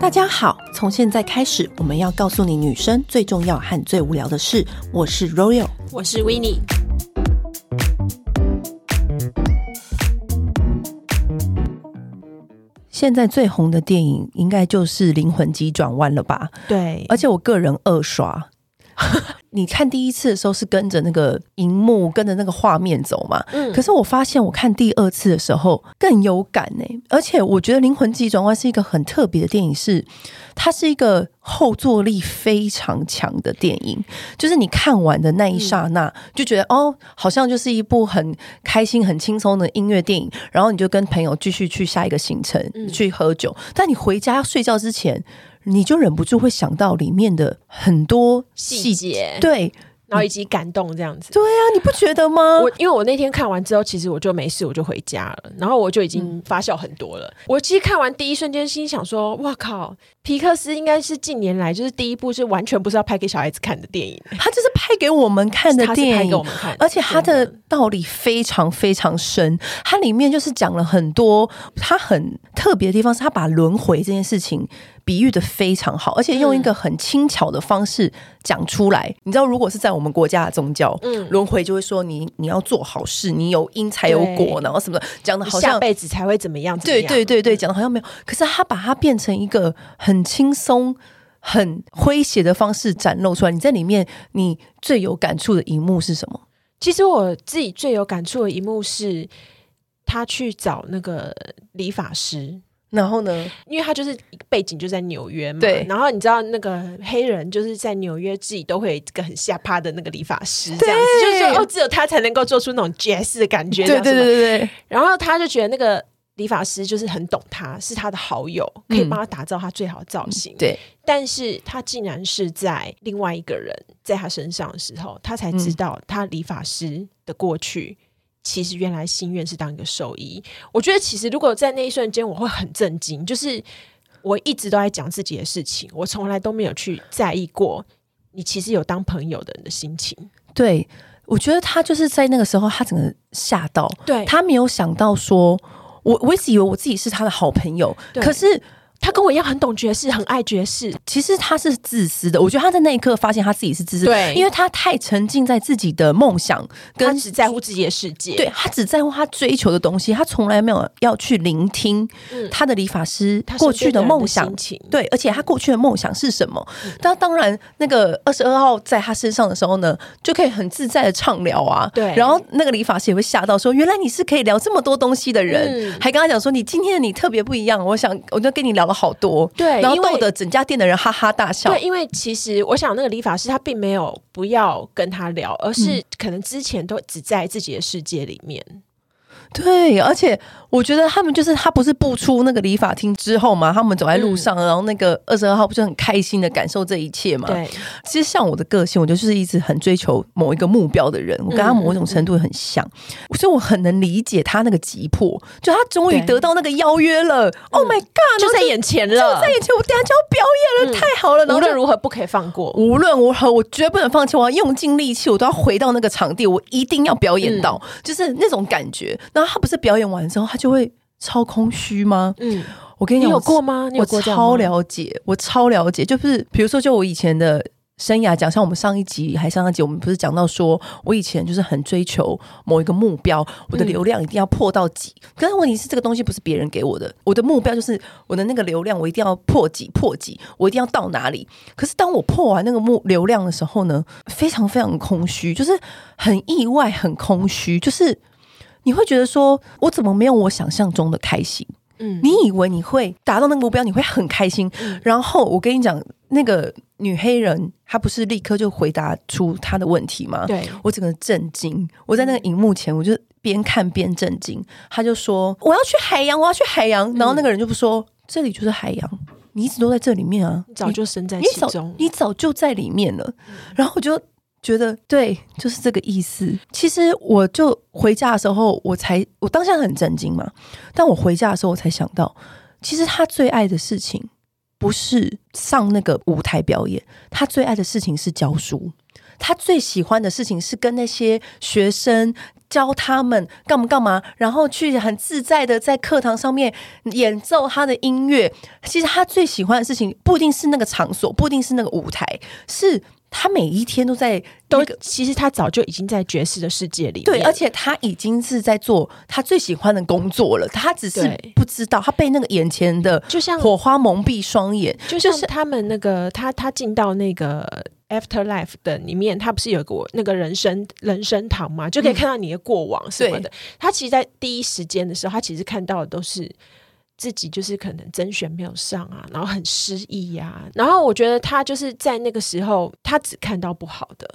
大家好，从现在开始，我们要告诉你女生最重要和最无聊的事。我是 Royal，我是 Winnie。现在最红的电影应该就是《灵魂急转弯》了吧？对，而且我个人二刷。你看第一次的时候是跟着那个荧幕，跟着那个画面走嘛？嗯。可是我发现我看第二次的时候更有感呢、欸，而且我觉得《灵魂急转弯》是一个很特别的电影是，是它是一个后坐力非常强的电影，就是你看完的那一刹那就觉得、嗯、哦，好像就是一部很开心、很轻松的音乐电影，然后你就跟朋友继续去下一个行程、嗯、去喝酒，但你回家睡觉之前。你就忍不住会想到里面的很多细节，对，然后以及感动这样子。对啊，你不觉得吗？我因为我那天看完之后，其实我就没事，我就回家了，然后我就已经发酵很多了。嗯、我其实看完第一瞬间，心想说：“哇靠，皮克斯应该是近年来就是第一部是完全不是要拍给小孩子看的电影，他就是拍给我们看的电影，拍给我们看，而且他的道理非常非常深。它里面就是讲了很多，它很特别的地方是，他把轮回这件事情。”比喻的非常好，而且用一个很轻巧的方式讲出来。嗯、你知道，如果是在我们国家的宗教，嗯，轮回就会说你你要做好事，你有因才有果，然后什么的，讲的好像下辈子才会怎么样，怎么样？对对对对，讲的好像没有。可是他把它变成一个很轻松、很诙谐的方式展露出来。你在里面，你最有感触的一幕是什么？其实我自己最有感触的一幕是，他去找那个理发师。然后呢？因为他就是背景就在纽约嘛，对。然后你知道那个黑人就是在纽约自己都会有一个很下趴的那个理发师，这样子就是说哦，只有他才能够做出那种爵士的感觉，对对对对对。然后他就觉得那个理发师就是很懂他，是他的好友，可以帮他打造他最好的造型。嗯、对。但是他竟然是在另外一个人在他身上的时候，他才知道他理发师的过去。其实原来心愿是当一个兽医，我觉得其实如果在那一瞬间，我会很震惊。就是我一直都在讲自己的事情，我从来都没有去在意过你其实有当朋友的人的心情。对，我觉得他就是在那个时候，他整个吓到，对，他没有想到说，我我一直以为我自己是他的好朋友，可是。他跟我一样很懂爵士，很爱爵士。其实他是自私的，我觉得他在那一刻发现他自己是自私的，对，因为他太沉浸在自己的梦想，跟他只在乎自己的世界。对，他只在乎他追求的东西，他从来没有要去聆听他的理发师过去的梦想。对，而且他过去的梦想是什么？当当然，那个二十二号在他身上的时候呢，就可以很自在的畅聊啊。对，然后那个理发师也会吓到说：“原来你是可以聊这么多东西的人。”还跟他讲说：“你今天的你特别不一样。”我想，我就跟你聊了。好多对，然后逗得整家店的人哈哈大笑。对，因为其实我想那个理发师他并没有不要跟他聊，而是可能之前都只在自己的世界里面。对，而且我觉得他们就是他不是不出那个理发厅之后嘛，他们走在路上，嗯、然后那个二十二号不是很开心的感受这一切嘛？对，其实像我的个性，我就是一直很追求某一个目标的人，我跟他某一种程度很像，嗯、所以我很能理解他那个急迫，就他终于得到那个邀约了，Oh my God，就在眼前了，就在眼前，我等下就要表演了，嗯、太好了！无论如何不可以放过，无论如何我绝不能放弃，我要用尽力气，我都要回到那个场地，我一定要表演到，嗯、就是那种感觉。然后他不是表演完之后，他就会超空虚吗？嗯，我跟你讲，你有过吗？我超了解，我超了解。就是比如说，就我以前的生涯讲，像我们上一集还上一集，我们不是讲到说，我以前就是很追求某一个目标，我的流量一定要破到几。嗯、可是问题是，这个东西不是别人给我的，我的目标就是我的那个流量，我一定要破几破几，我一定要到哪里。可是当我破完那个目流量的时候呢，非常非常空虚，就是很意外，很空虚，就是。你会觉得说，我怎么没有我想象中的开心？嗯，你以为你会达到那个目标，你会很开心。嗯，然后我跟你讲，那个女黑人她不是立刻就回答出她的问题吗？对，我整个震惊，我在那个荧幕前，我就边看边震惊。她就说：“我要去海洋，我要去海洋。”然后那个人就不说：“这里就是海洋，你一直都在这里面啊，早就身在其中，你早就在里面了。”然后我就。觉得对，就是这个意思。其实我就回家的时候，我才我当下很震惊嘛。但我回家的时候，我才想到，其实他最爱的事情不是上那个舞台表演，他最爱的事情是教书。他最喜欢的事情是跟那些学生教他们干嘛干嘛，然后去很自在的在课堂上面演奏他的音乐。其实他最喜欢的事情不一定是那个场所，不一定是那个舞台，是。他每一天都在都，其实他早就已经在爵士的世界里。对，而且他已经是在做他最喜欢的工作了。他只是不知道，他被那个眼前的就像火花蒙蔽双眼，就像他们那个他他进到那个 Afterlife 的里面，他不是有个那个人生人生堂嘛，就可以看到你的过往什么的。他其实，在第一时间的时候，他其实看到的都是。自己就是可能甄选没有上啊，然后很失意呀、啊。然后我觉得他就是在那个时候，他只看到不好的。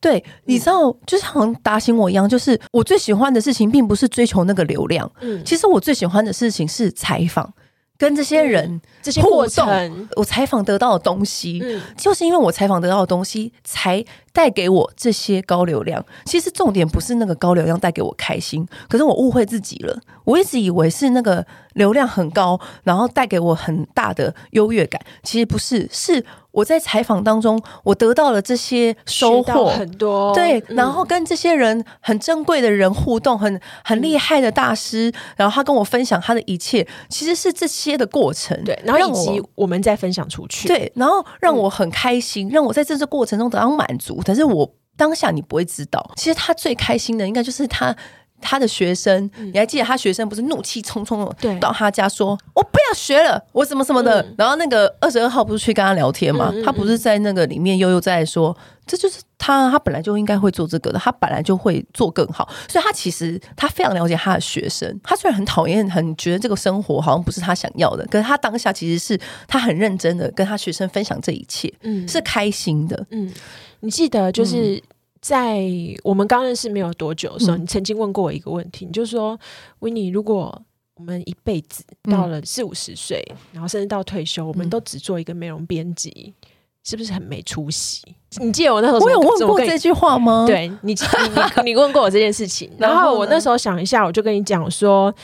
对，你知道，就是好像打醒我一样，就是我最喜欢的事情，并不是追求那个流量。嗯，其实我最喜欢的事情是采访。跟这些人、嗯、这些过程，我采访得到的东西，嗯，就是因为我采访得到的东西，才带给我这些高流量。其实重点不是那个高流量带给我开心，可是我误会自己了。我一直以为是那个流量很高，然后带给我很大的优越感。其实不是，是。我在采访当中，我得到了这些收获。很多，对，然后跟这些人很珍贵的人互动，很很厉害的大师，然后他跟我分享他的一切，其实是这些的过程，对，然后以及我们再分享出去，对，然后让我很开心，让我在这个过程中得到满足。但是我当下你不会知道，其实他最开心的应该就是他。他的学生，你还记得他学生不是怒气冲冲的到他家说：“我不要学了，我什么什么的。嗯”然后那个二十二号不是去跟他聊天吗？嗯嗯嗯，他不是在那个里面悠悠在说：“这就是他，他本来就应该会做这个的，他本来就会做更好。”所以，他其实他非常了解他的学生。他虽然很讨厌，很觉得这个生活好像不是他想要的，可是他当下其实是他很认真的跟他学生分享这一切，嗯，是开心的。嗯，你记得就是。嗯在我们刚认识没有多久的时候，嗯、你曾经问过我一个问题，你就说：“Winnie，如果我们一辈子到了四五十岁，嗯、然后甚至到退休，我们都只做一个美容编辑，嗯、是不是很没出息？”你记得我那时候我有问过这句话吗？对你，你你你问过我这件事情，然后我那时候想一下，我就跟你讲说，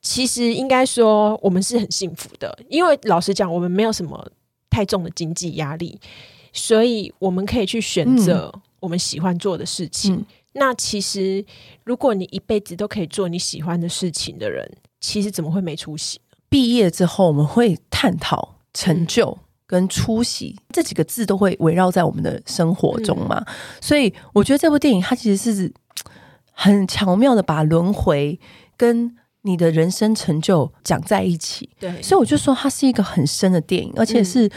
其实应该说我们是很幸福的，因为老实讲，我们没有什么太重的经济压力，所以我们可以去选择、嗯。我们喜欢做的事情，嗯、那其实如果你一辈子都可以做你喜欢的事情的人，其实怎么会没出息？毕业之后，我们会探讨成就跟出息、嗯、这几个字都会围绕在我们的生活中嘛。嗯、所以我觉得这部电影它其实是很巧妙的把轮回跟你的人生成就讲在一起。对，所以我就说它是一个很深的电影，而且是。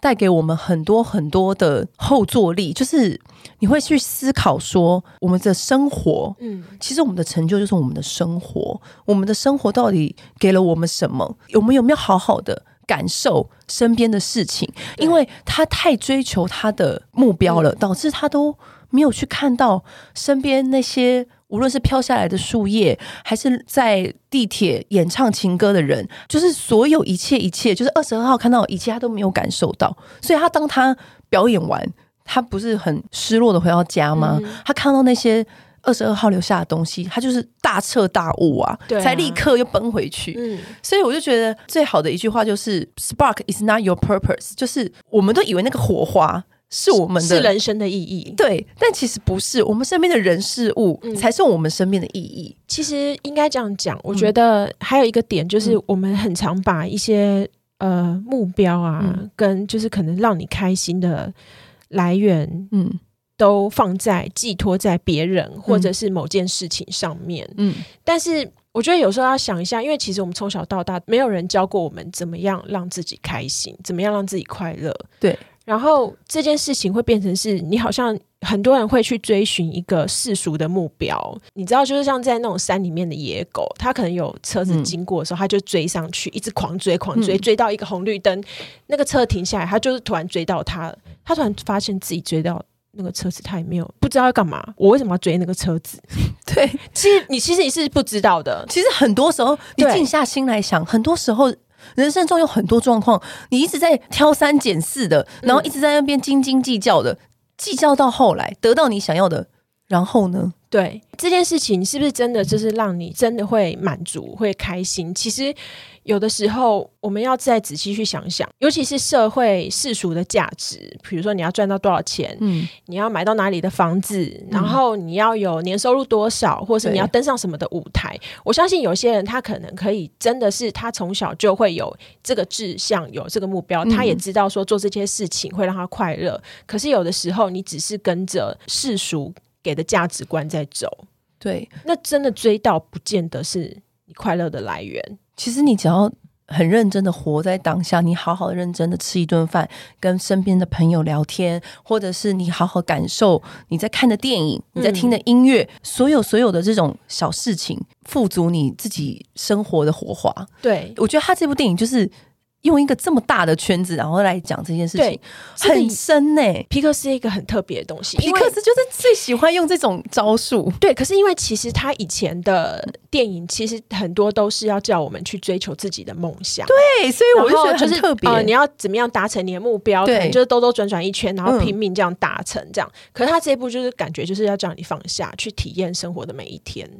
带给我们很多很多的后坐力，就是你会去思考说，我们的生活，嗯，其实我们的成就就是我们的生活，我们的生活到底给了我们什么？我们有没有好好的感受身边的事情？因为他太追求他的目标了，导致他都没有去看到身边那些。无论是飘下来的树叶，还是在地铁演唱情歌的人，就是所有一切一切，就是二十二号看到一切，他都没有感受到。所以他当他表演完，他不是很失落的回到家吗？嗯、他看到那些二十二号留下的东西，他就是大彻大悟啊，才立刻又奔回去。嗯、所以我就觉得最好的一句话就是：“Spark is not your purpose。”就是我们都以为那个火花。是我们的是人生的意义，对，但其实不是，我们身边的人事物才是我们生命的意义。嗯、其实应该这样讲，我觉得还有一个点就是，我们很常把一些、嗯、呃目标啊，嗯、跟就是可能让你开心的来源，嗯，都放在寄托在别人或者是某件事情上面，嗯，但是我觉得有时候要想一下，因为其实我们从小到大没有人教过我们怎么样让自己开心，怎么样让自己快乐，对。然后这件事情会变成是你好像很多人会去追寻一个世俗的目标，你知道，就是像在那种山里面的野狗，它可能有车子经过的时候，它就追上去，一直狂追狂追，追到一个红绿灯，那个车停下来，它就是突然追到它，它突然发现自己追到那个车子，它也没有不知道要干嘛，我为什么要追那个车子？对，其实你其实你是不知道的，其实很多时候你静下心来想，很多时候。人生中有很多状况，你一直在挑三拣四的，然后一直在那边斤斤计较的，计较到后来得到你想要的，然后呢？对这件事情，是不是真的就是让你真的会满足、会开心？其实有的时候，我们要再仔细去想想，尤其是社会世俗的价值，比如说你要赚到多少钱，嗯，你要买到哪里的房子，嗯、然后你要有年收入多少，或是你要登上什么的舞台。我相信有些人他可能可以真的是他从小就会有这个志向，有这个目标，他也知道说做这些事情会让他快乐。嗯、可是有的时候，你只是跟着世俗。给的价值观在走，对，那真的追到不见得是你快乐的来源。其实你只要很认真的活在当下，你好好认真的吃一顿饭，跟身边的朋友聊天，或者是你好好感受你在看的电影，你在听的音乐，嗯、所有所有的这种小事情，富足你自己生活的火花。对，我觉得他这部电影就是。用一个这么大的圈子，然后来讲这件事情，很深呢、欸。皮克斯是一个很特别的东西，皮克斯就是最喜欢用这种招数。对，可是因为其实他以前的电影，其实很多都是要叫我们去追求自己的梦想。对，所以我就觉得很特别。呃，你要怎么样达成你的目标？对，可能就是兜兜转转一圈，然后拼命这样达成这样。嗯、可是他这一部就是感觉就是要叫你放下去体验生活的每一天。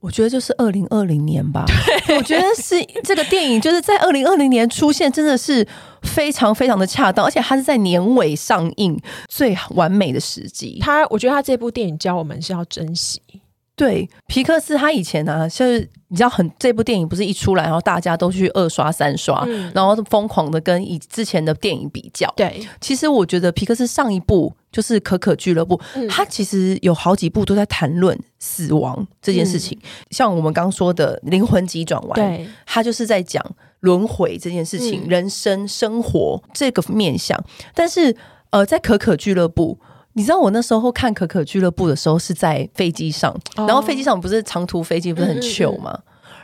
我觉得就是二零二零年吧。我觉得是这个电影就是在二零二零年出现，真的是非常非常的恰当，而且它是在年尾上映，最完美的时机。他，我觉得他这部电影教我们是要珍惜。对，皮克斯他以前呢、啊，就是你知道很这部电影不是一出来，然后大家都去二刷三刷，嗯、然后疯狂的跟以之前的电影比较。对，其实我觉得皮克斯上一部就是《可可俱乐部》，嗯，他其实有好几部都在谈论死亡这件事情。嗯、像我们刚说的《灵魂急转弯》，对，他就是在讲轮回这件事情，嗯、人生生活这个面向。但是呃，在《可可俱乐部》。你知道我那时候看《可可俱乐部》的时候是在飞机上，然后飞机上不是长途飞机，不是很 chill 吗？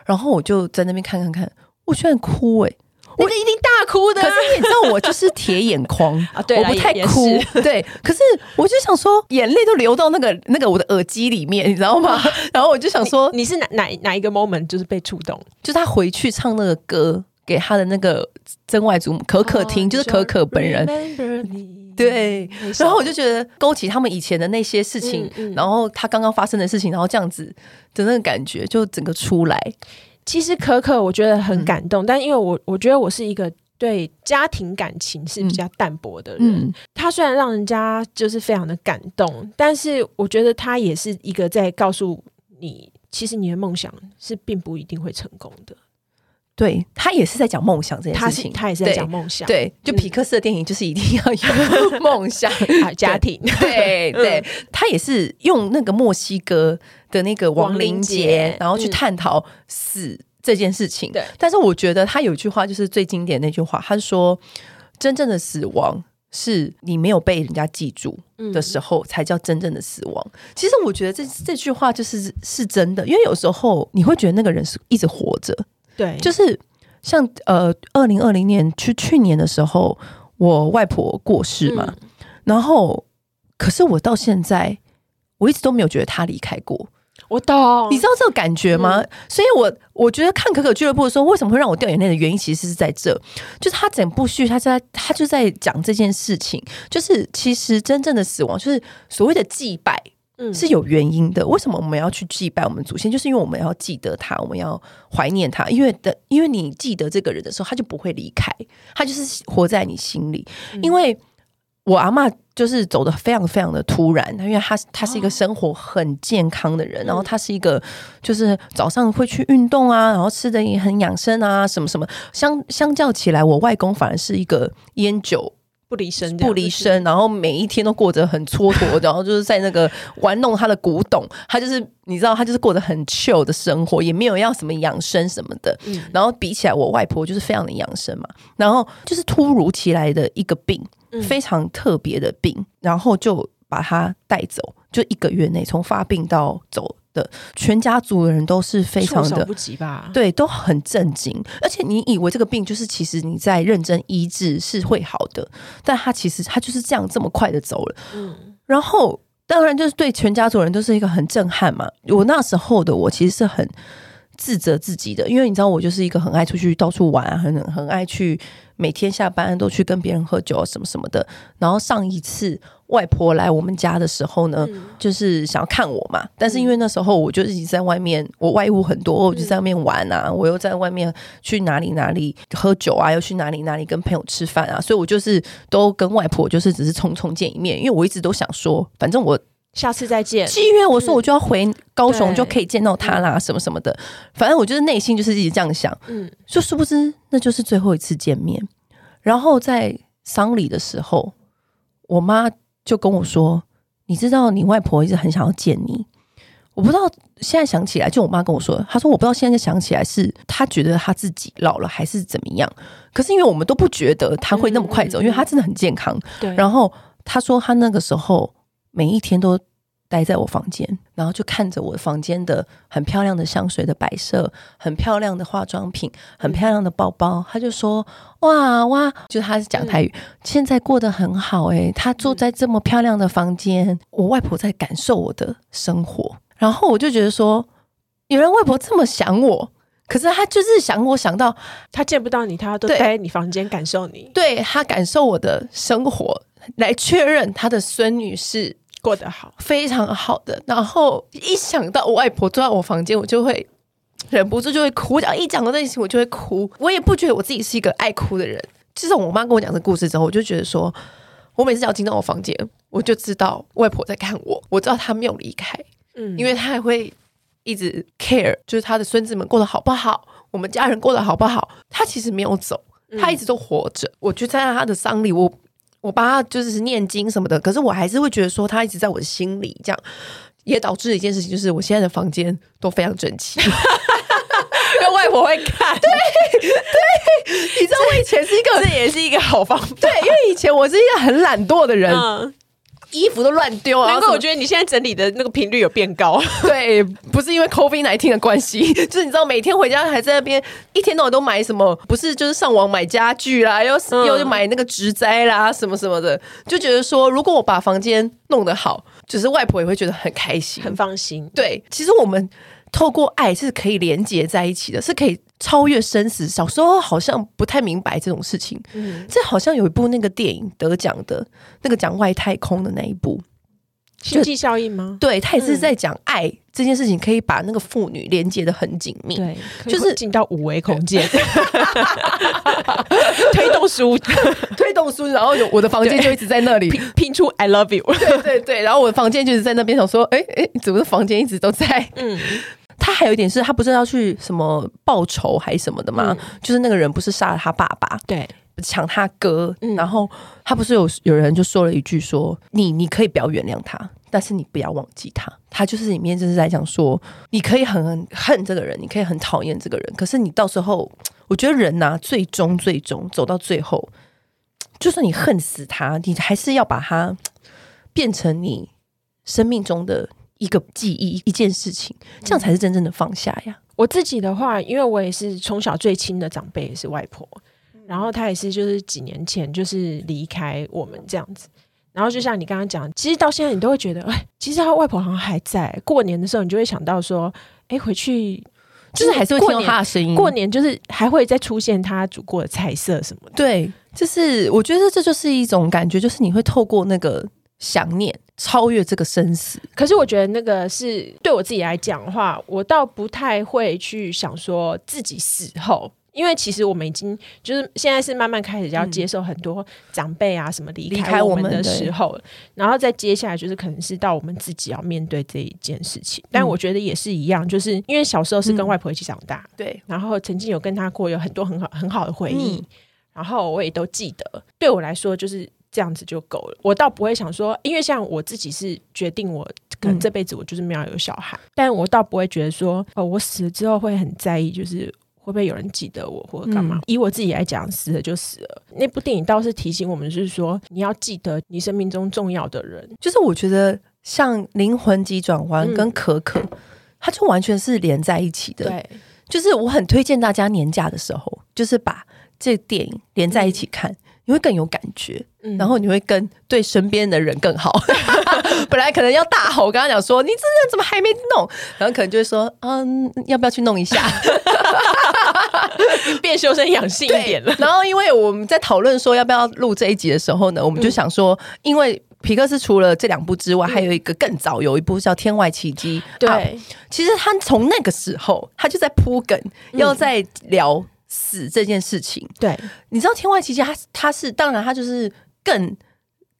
然后我就在那边看看看，我居然哭哎！我一定大哭的。可是你知道我就是铁眼眶 啊，对，我不太哭。对，可是我就想说，眼泪都流到那个那个我的耳机里面，你知道吗？然后我就想说，你是哪哪哪一个 moment 就是被触动？就是他回去唱那个歌给他的那个真外祖母可可听，就是可可本人。对，然后我就觉得勾起他们以前的那些事情，嗯嗯、然后他刚刚发生的事情，然后这样子的那个感觉就整个出来。其实可可我觉得很感动，嗯、但因为我我觉得我是一个对家庭感情是比较淡薄的人。嗯、他虽然让人家就是非常的感动，但是我觉得他也是一个在告诉你，其实你的梦想是并不一定会成功的。对，他也是在讲梦想这件事情，他，他也是在讲梦想。对，就皮克斯的电影就是一定要有 梦想 啊，家庭。对 对，嗯、他也是用那个墨西哥的那个亡灵节，然后去探讨死这件事情。对、嗯，但是我觉得他有一句话就是最经典的那句话，他说：“真正的死亡是你没有被人家记住的时候，才叫真正的死亡。嗯”其实我觉得这这句话就是是真的，因为有时候你会觉得那个人是一直活着。对，就是像呃，二零二零年去去年的时候，我外婆过世嘛，嗯、然后可是我到现在，我一直都没有觉得她离开过。我懂，你知道这个感觉吗？嗯、所以我我觉得看可可俱乐部的时候，为什么会让我掉眼泪的原因，其实是在这，就是他整部剧，他在他就在讲这件事情，就是其实真正的死亡，就是所谓的祭拜。嗯，是有原因的。为什么我们要去祭拜我们祖先？就是因为我们要记得他，我们要怀念他。因为的，因为你记得这个人的时候，他就不会离开，他就是活在你心里。嗯、因为我阿嬷就是走的非常非常的突然，因为他他是一个生活很健康的人，然后他是一个就是早上会去运动啊，然后吃的也很养生啊，什么什么。相相较起来，我外公反而是一个烟酒。不离身，不离身，然后每一天都过着很蹉跎，然后就是在那个玩弄他的古董，他就是你知道，他就是过得很 chill 的生活，也没有要什么养生什么的。嗯、然后比起来，我外婆就是非常的养生嘛，然后就是突如其来的一个病，嗯、非常特别的病，然后就把他带走，就一个月内从发病到走。的全家族的人都是非常的不及吧？对，都很震惊。而且你以为这个病就是其实你在认真医治是会好的，但他其实他就是这样这么快的走了。嗯，然后当然就是对全家族人都是一个很震撼嘛。我那时候的我其实是很自责自己的，因为你知道我就是一个很爱出去到处玩啊，很很爱去每天下班都去跟别人喝酒啊什么什么的。然后上一次外婆来我们家的时候呢，嗯、就是想要看我嘛，但是因为那时候我就一直在外面，我外务很多，我就在外面玩啊，我又在外面去哪里哪里喝酒啊，又去哪里哪里跟朋友吃饭啊，所以我就是都跟外婆就是只是匆匆见一面，因为我一直都想说，反正我。下次再见。七月我说我就要回高雄，就可以见到他啦，什么什么的。反正我就是内心就是一直这样想。嗯，就殊不知那就是最后一次见面。然后在丧礼的时候，我妈就跟我说：“你知道你外婆一直很想要见你。”我不知道现在想起来，就我妈跟我说，她说我不知道现在想起来是她觉得她自己老了还是怎么样。可是因为我们都不觉得她会那么快走，因为她真的很健康。对。然后她说她那个时候。每一天都待在我房间，然后就看着我房间的很漂亮的香水的摆设，很漂亮的化妆品，很漂亮的包包。他就说：“哇哇，就他是讲台语，嗯、现在过得很好诶，他住在这么漂亮的房间，嗯、我外婆在感受我的生活。”然后我就觉得说，有人外婆这么想我，可是他就是想我想到他见不到你，他都待在你房间感受你，对，他感受我的生活，来确认他的孙女是。过得好，非常好的。然后一想到我外婆坐在我房间，我就会忍不住就会哭。只要一讲到这件事情，我就会哭。我也不觉得我自己是一个爱哭的人。自从我妈跟我讲这故事之后，我就觉得说，我每次只要进到我房间，我就知道外婆在看我，我知道她没有离开。嗯，因为她还会一直 care，就是她的孙子们过得好不好，我们家人过得好不好。她其实没有走，她一直都活着。嗯，我就在她的丧礼，我。我帮他就是念经什么的，可是我还是会觉得说他一直在我的心里，这样也导致了一件事情，就是我现在的房间都非常整齐，因为外婆会看。对对，你知道我以前是一个，这也是一个好方法。对，因为以前我是一个很懒惰的人。嗯衣服都乱丢啊！难怪我觉得你现在整理的那个频率有变高。对，不是因为 COVID-19 的关系，就是你知道每天回家还在那边一天到晚都买什么，不是就是上网买家具啦，又又买那个植栽啦什么什么的，就觉得说如果我把房间弄得好，就是外婆也会觉得很开心、很放心。对，其实我们。透过爱是可以连接在一起的，是可以超越生死。小时候好像不太明白这种事情，嗯，这好像有一部那个电影得奖的，那个讲外太空的那一部《星际效应》吗？对，他也是在讲爱、嗯、这件事情，可以把那个父女连接的很紧密，对，就是进到五维空间，推动书，推动书，然后有我的房间就一直在那里 拼，拼出 I love you，对对对，然后我的房间就是在那边想说，哎哎，怎么房间一直都在？嗯。他还有一点是，他不是要去什么报仇还是什么的吗？嗯、就是那个人不是杀了他爸爸，对，抢他哥，嗯、然后他不是有有人就说了一句说：“你你可以不要原谅他，但是你不要忘记他。”他就是里面就是在讲说，你可以很恨这个人，你可以很讨厌这个人，可是你到时候，我觉得人呐、啊，最终最终走到最后，就算你恨死他，你还是要把他变成你生命中的。一个记忆，一件事情，这样才是真正的放下呀。我自己的话，因为我也是从小最亲的长辈也是外婆，然后她也是就是几年前就是离开我们这样子。然后就像你刚刚讲，其实到现在你都会觉得，哎，其实他外婆好像还在。过年的时候，你就会想到说，哎，回去就是还是会听到他的声音。过年就是还会再出现他煮过的菜色什么的。对，就是我觉得这就是一种感觉，就是你会透过那个。想念超越这个生死，可是我觉得那个是对我自己来讲的话，我倒不太会去想说自己死后，因为其实我们已经就是现在是慢慢开始要接受很多长辈啊什么离开我们的时候，然后再接下来就是可能是到我们自己要面对这一件事情。但我觉得也是一样，就是因为小时候是跟外婆一起长大，嗯、对，然后曾经有跟她过有很多很好很好的回忆，嗯、然后我也都记得。对我来说，就是。这样子就够了，我倒不会想说，因为像我自己是决定，我可能这辈子我就是没有有小孩，嗯、但我倒不会觉得说，哦，我死了之后会很在意，就是会不会有人记得我或者干嘛。嗯、以我自己来讲，死了就死了。那部电影倒是提醒我们，就是说你要记得你生命中重要的人。就是我觉得像《灵魂急转弯》跟可可，嗯、它就完全是连在一起的。对，就是我很推荐大家年假的时候，就是把这电影连在一起看。嗯你会更有感觉，然后你会跟对身边的人更好。本来可能要大吼，跟他讲说：“你这人怎么还没弄？”然后可能就会说：“嗯，要不要去弄一下？” 变修身养性一点了。然后因为我们在讨论说要不要录这一集的时候呢，我们就想说，嗯、因为皮克斯除了这两部之外，嗯、还有一个更早有一部叫《天外奇迹》。对、啊，其实他从那个时候他就在铺梗，要在聊死这件事情。嗯、对，你知道《天外奇迹》他他是当然他就是更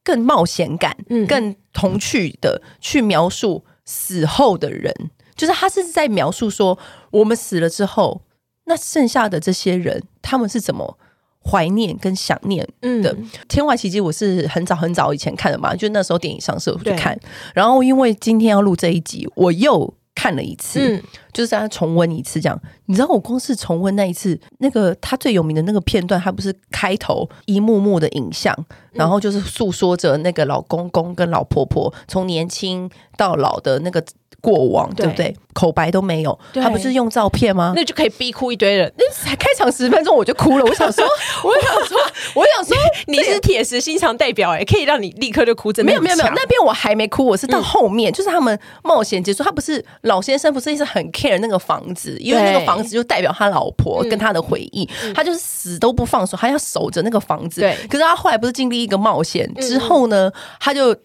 更冒险感、嗯、更童趣的去描述死后的人，就是他是在描述说我们死了之后。那剩下的这些人，他们是怎么怀念跟想念的？嗯，《天外奇迹》我是很早很早以前看的嘛，就那时候电影上市我就看。然后因为今天要录这一集，我又看了一次，嗯，就是让他重温一次这样。你知道我光是重温那一次，那个他最有名的那个片段，他不是开头一幕幕的影像，然后就是诉说着那个老公公跟老婆婆从年轻到老的那个。过往对不对？口白都没有，他不是用照片吗？那就可以逼哭一堆人。那才开场十分钟我就哭了。我想说，我想说，我想说，你是铁石心肠代表哎，可以让你立刻就哭。真的没有没有没有，那边我还没哭，我是到后面，就是他们冒险结束。他不是老先生，不是一直很 care 那个房子，因为那个房子就代表他老婆跟他的回忆，他就是死都不放手，他要守着那个房子。对，可是他后来不是经历一个冒险之后呢，他就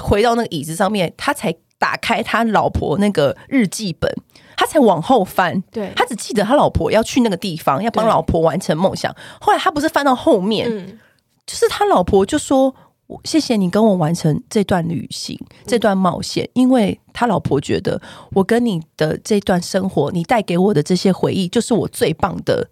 回到那个椅子上面，他才。打开他老婆那个日记本，他才往后翻。对，他只记得他老婆要去那个地方，要帮老婆完成梦想。后来他不是翻到后面，嗯、就是他老婆就说：“我谢谢你跟我完成这段旅行，这段冒险。嗯”因为他老婆觉得我跟你的这段生活，你带给我的这些回忆，就是我最棒的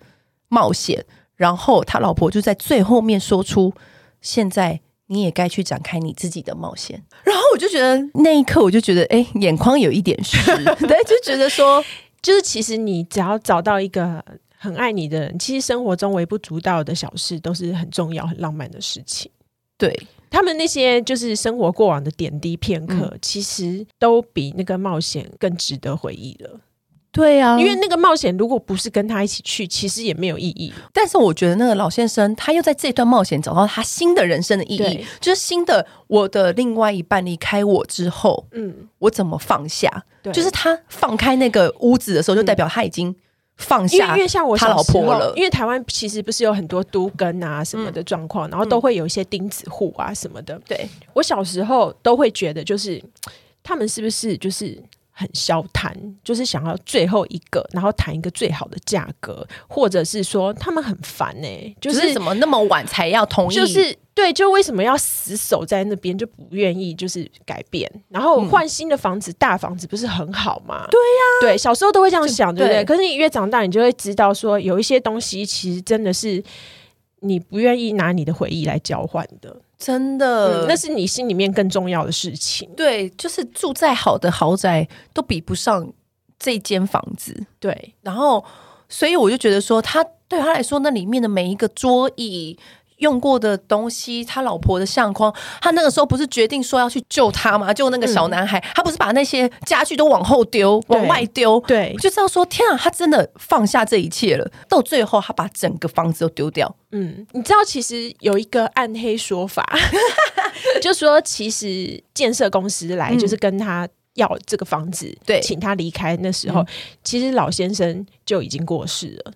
冒险。然后他老婆就在最后面说出：“现在。”你也该去展开你自己的冒险。然后我就觉得那一刻，我就觉得哎，眼眶有一点湿，对，就觉得说，就是其实你只要找到一个很爱你的人，其实生活中微不足道的小事都是很重要、很浪漫的事情。对，他们那些就是生活过往的点滴片刻，嗯、其实都比那个冒险更值得回忆了。对啊，因为那个冒险如果不是跟他一起去，其实也没有意义。但是我觉得那个老先生他又在这段冒险找到他新的人生的意义，就是新的我的另外一半离开我之后，嗯，我怎么放下？对就是他放开那个屋子的时候，就代表他已经放下。因为像我他老婆了，因为台湾其实不是有很多都跟啊什么的状况，嗯、然后都会有一些钉子户啊什么的。对我小时候都会觉得，就是他们是不是就是。很消谈，就是想要最后一个，然后谈一个最好的价格，或者是说他们很烦呢、欸，就是怎么那么晚才要同意？就是对，就为什么要死守在那边，就不愿意就是改变，然后换新的房子，嗯、大房子不是很好吗？对呀、啊，对，小时候都会这样想，对不对？对，可是你越长大，你就会知道说，有一些东西其实真的是你不愿意拿你的回忆来交换的。真的、嗯，那是你心里面更重要的事情。对，就是住再好的豪宅都比不上这间房子。对，然后所以我就觉得说，他对他来说，那里面的每一个桌椅。用过的东西，他老婆的相框，他那个时候不是决定说要去救他吗？救那个小男孩，嗯、他不是把那些家具都往后丢、往外丢？对，我就知道说，天啊，他真的放下这一切了。到最后，他把整个房子都丢掉。嗯，你知道，其实有一个暗黑说法，就说其实建设公司来就是跟他要这个房子，对，请他离开。那时候，嗯、其实老先生就已经过世了。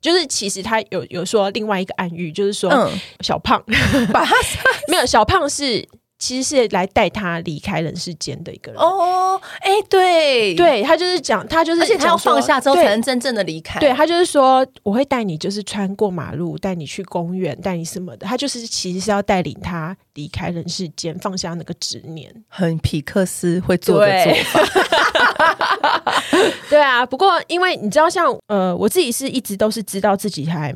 就是其实他有有说另外一个暗喻，就是说小胖、嗯、把他 没有小胖是其实是来带他离开人世间的一个人哦，哎、欸、对。对，他就是讲他就是而且他要放下之后才能真正的离开，对，对他就是说我会带你就是穿过马路，带你去公园，带你什么的，他就是其实是要带领他离开人世间，放下那个执念，很皮克斯会做的做法。对啊，不过因为你知道像，像呃，我自己是一直都是知道自己还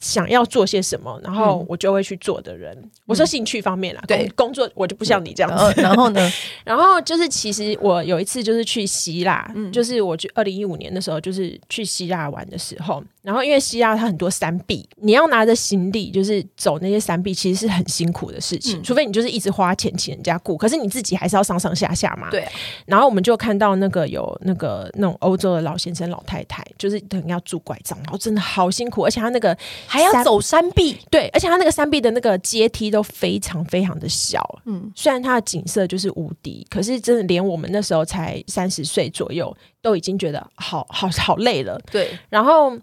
想要做些什么，然后我就会去做的人。嗯、我说兴趣方面啦，对工作我就不像你这样子。然后呢，然后就是其实我有一次就是去希腊，嗯、就是我去二零一五年的时候，就是去希腊玩的时候，然后因为希腊它很多山壁，你要拿着行李就是走那些山壁，其实是很辛苦的事情。嗯、除非你就是一直花钱请人家雇，可是你自己还是要上上下下嘛。对、啊。然后我们就看到那个有那个那种欧洲的老先生老太太，就是等于要拄拐杖，然后真的好辛苦，而且他那个还要走山壁，对，而且他那个山壁的那个阶梯都非常非常的小。嗯，虽然它的景色就是无敌，可是真的连我们那时候才三十岁左右，都已经觉得好好好累了。对，然后。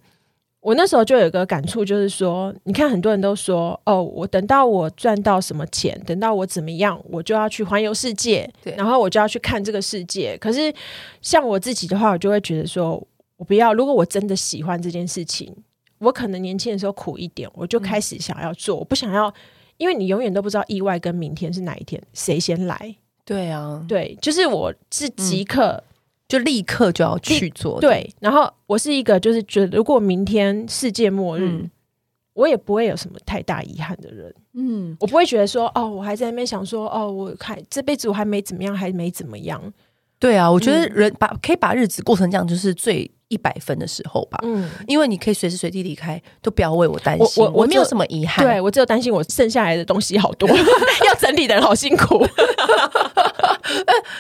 我那时候就有一个感触，就是说，你看很多人都说，哦，我等到我赚到什么钱，等到我怎么样，我就要去环游世界，对，然后我就要去看这个世界。可是像我自己的话，我就会觉得说，我不要。如果我真的喜欢这件事情，我可能年轻的时候苦一点，我就开始想要做。嗯，我不想要，因为你永远都不知道意外跟明天是哪一天，谁先来。对啊，对，就是我是即刻。嗯就立刻就要去做，对。然后我是一个，就是觉得如果明天世界末日，嗯、我也不会有什么太大遗憾的人。嗯，我不会觉得说，哦，我还在那边想说，哦，我还这辈子我还没怎么样，还没怎么样。对啊，我觉得人把、嗯、可以把日子过成这样，就是最一百分的时候吧。嗯，因为你可以随时随地离开，都不要为我担心。我我，我没有什么遗憾，对我只有担心我剩下来的东西好多，要整理的人好辛苦。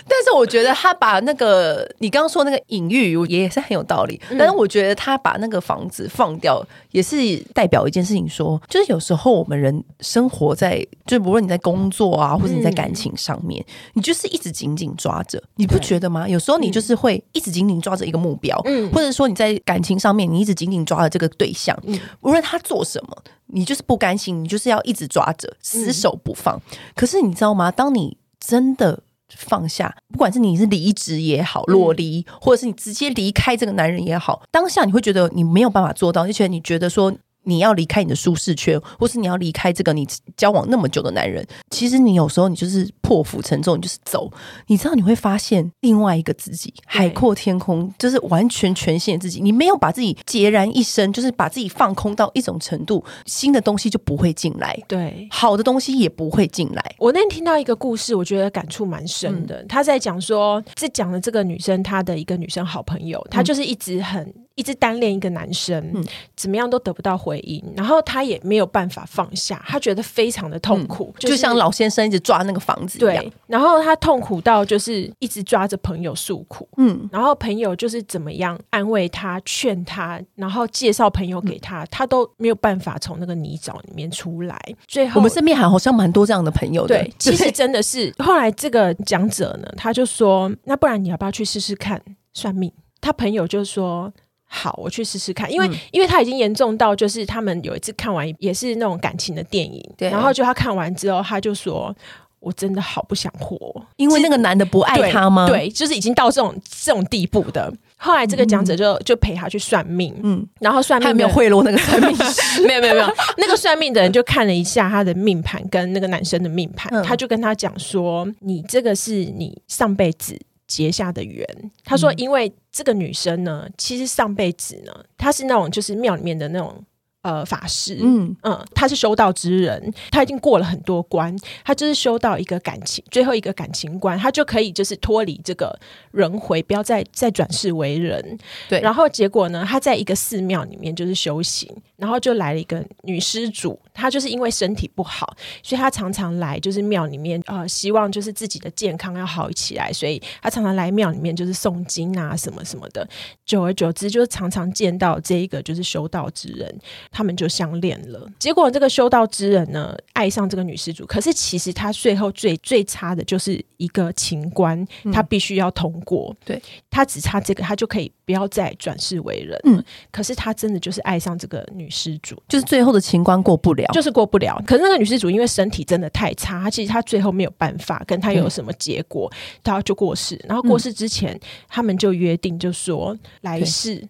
但是我觉得他把那个你刚刚说那个隐喻也是很有道理。但是我觉得他把那个房子放掉，也是代表一件事情说，说就是有时候我们人生活在，就无论你在工作啊，或者你在感情上面，你就是一直紧紧抓着，你不觉得吗？有时候你就是会一直紧紧抓着一个目标，或者说你在感情上面，你一直紧紧抓着这个对象，无论他做什么，你就是不甘心，你就是要一直抓着，死守不放。可是你知道吗？当你真的放下，不管是你是离职也好，裸离，或者是你直接离开这个男人也好，当下你会觉得你没有办法做到，而且你觉得说。你要离开你的舒适圈，或是你要离开这个你交往那么久的男人，其实你有时候你就是破釜沉舟，你就是走。你知道你会发现另外一个自己，海阔天空，就是完全全新的自己。你没有把自己孑然一身，就是把自己放空到一种程度，新的东西就不会进来，对，好的东西也不会进来。我那天听到一个故事，我觉得感触蛮深的。他在讲说，这讲的这个女生，她的一个女生好朋友，她就是一直很。一直单恋一个男生，嗯，怎么样都得不到回应，然后他也没有办法放下，他觉得非常的痛苦，嗯就是，就像老先生一直抓那个房子一样。对，然后他痛苦到就是一直抓着朋友诉苦，嗯，然后朋友就是怎么样安慰他、劝他，然后介绍朋友给他，嗯，他都没有办法从那个泥沼里面出来。最后，我们身边还好像蛮多这样的朋友的。对，其实真的是。后来这个讲者呢，他就说：“那不然你要不要去试试看算命？”他朋友就说。好，我去试试看，因为、嗯、因为他已经严重到，就是他们有一次看完也是那种感情的电影，对，然后就他看完之后，他就说：“我真的好不想活，因为那个男的不爱他吗？”对，就是已经到这种这种地步的。后来这个讲者就就陪他去算命，嗯，然后算命他没有贿赂那个算命 师，没有没有没有，那个算命的人就看了一下他的命盘跟那个男生的命盘，嗯、他就跟他讲说：“你这个是你上辈子。”结下的缘，他说，因为这个女生呢，其实上辈子呢，她是那种就是庙里面的那种。呃，法师，嗯嗯，他是修道之人，他已经过了很多关，他就是修到一个感情，最后一个感情关，他就可以就是脱离这个轮回，不要再再转世为人。对，然后结果呢，他在一个寺庙里面就是修行，然后就来了一个女施主，她就是因为身体不好，所以她常常来就是庙里面，呃，希望就是自己的健康要好起来，所以她常常来庙里面就是诵经啊什么什么的，久而久之就是常常见到这一个就是修道之人。他们就相恋了，结果这个修道之人呢，爱上这个女施主，可是其实他最后最最差的就是一个情关，他必须要通过，对，他只差这个，他就可以不要再转世为人。嗯，可是他真的就是爱上这个女施主，就是最后的情关过不了，就是过不了。可是那个女施主因为身体真的太差，她其实她最后没有办法跟他有什么结果，她就过世。然后过世之前，他们就约定，就说来世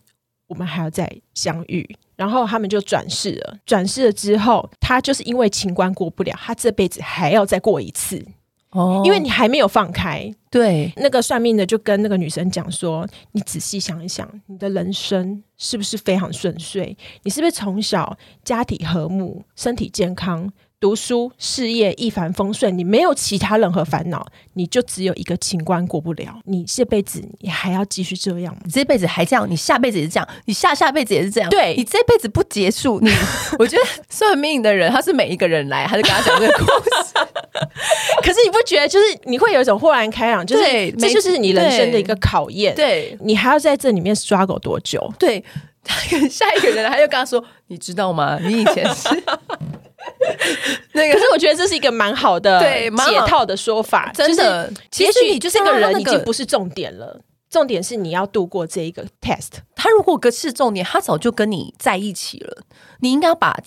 我们还要再相遇。然后他们就转世了，转世了之后，他就是因为情关过不了，他这辈子还要再过一次哦，因为你还没有放开。对，那个算命的就跟那个女生讲说：“你仔细想一想，你的人生是不是非常顺遂？你是不是从小家庭和睦、身体健康？”读书、事业一帆风顺，你没有其他任何烦恼，你就只有一个情关过不了。你这辈子你还要继续这样吗？你这辈子还这样，你下辈子也是这样，你下下辈子也是这样。对，你这辈子不结束，你 我觉得算命的人他是每一个人来，他就跟他讲这个故事。可是你不觉得就是你会有一种豁然开朗？就是这就是你人生的一个考验。对，你还要在这里面 struggle 多久？对，下一个人他就跟他说：“你知道吗？你以前是。” 那个，可是我觉得这是一个蛮好的对解套的说法，真的。也许你就是这个人已经不是重点了，重点是你要度过这一个 test。他如果是重点，他早就跟你在一起了。你应该要把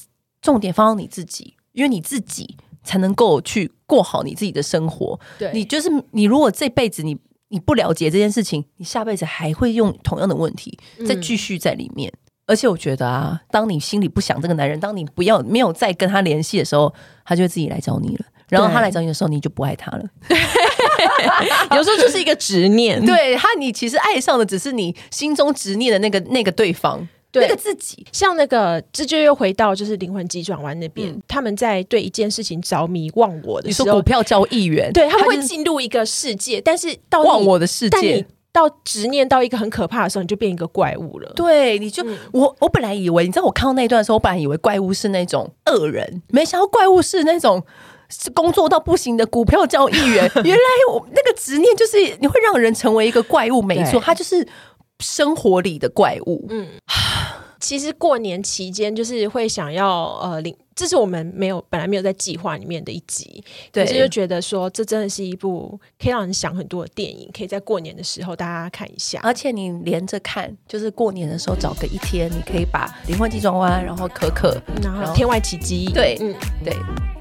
重点放到你自己，因为你自己才能够去过好你自己的生活。对，你就是你，如果这辈子你你不了解这件事情，你下辈子还会用同样的问题再继续在里面。嗯而且我觉得啊，当你心里不想这个男人，当你不要没有再跟他联系的时候，他就会自己来找你了。然后他来找你的时候，你就不爱他了。有时候就是一个执念，对他，你其实爱上的只是你心中执念的那个那个对方，对那个自己。像那个，这就又回到就是灵魂急转弯那边，嗯、他们在对一件事情着迷忘我的时候，你说股票交易员，对他们会进入一个世界，但是到忘我的世界。到执念到一个很可怕的时候，你就变一个怪物了。对，你就、嗯、我我本来以为，你知道我看到那一段的时候，我本来以为怪物是那种恶人，没想到怪物是那种是工作到不行的股票交易员。原来我那个执念就是你会让人成为一个怪物，没错，他就是生活里的怪物。嗯，其实过年期间就是会想要呃领。这是我们没有本来没有在计划里面的一集，可是就觉得说这真的是一部可以让人想很多的电影，可以在过年的时候大家看一下。而且你连着看，就是过年的时候找个一天，你可以把《灵魂急转弯》，然后可可，然后《天外奇迹》，对，嗯，对，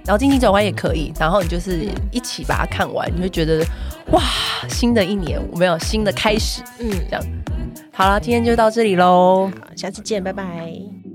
然后《经济转弯》也可以，然后你就是一起把它看完，你会觉得哇，新的一年我们有新的开始，嗯，这样。好了，今天就到这里喽，下次见，拜拜。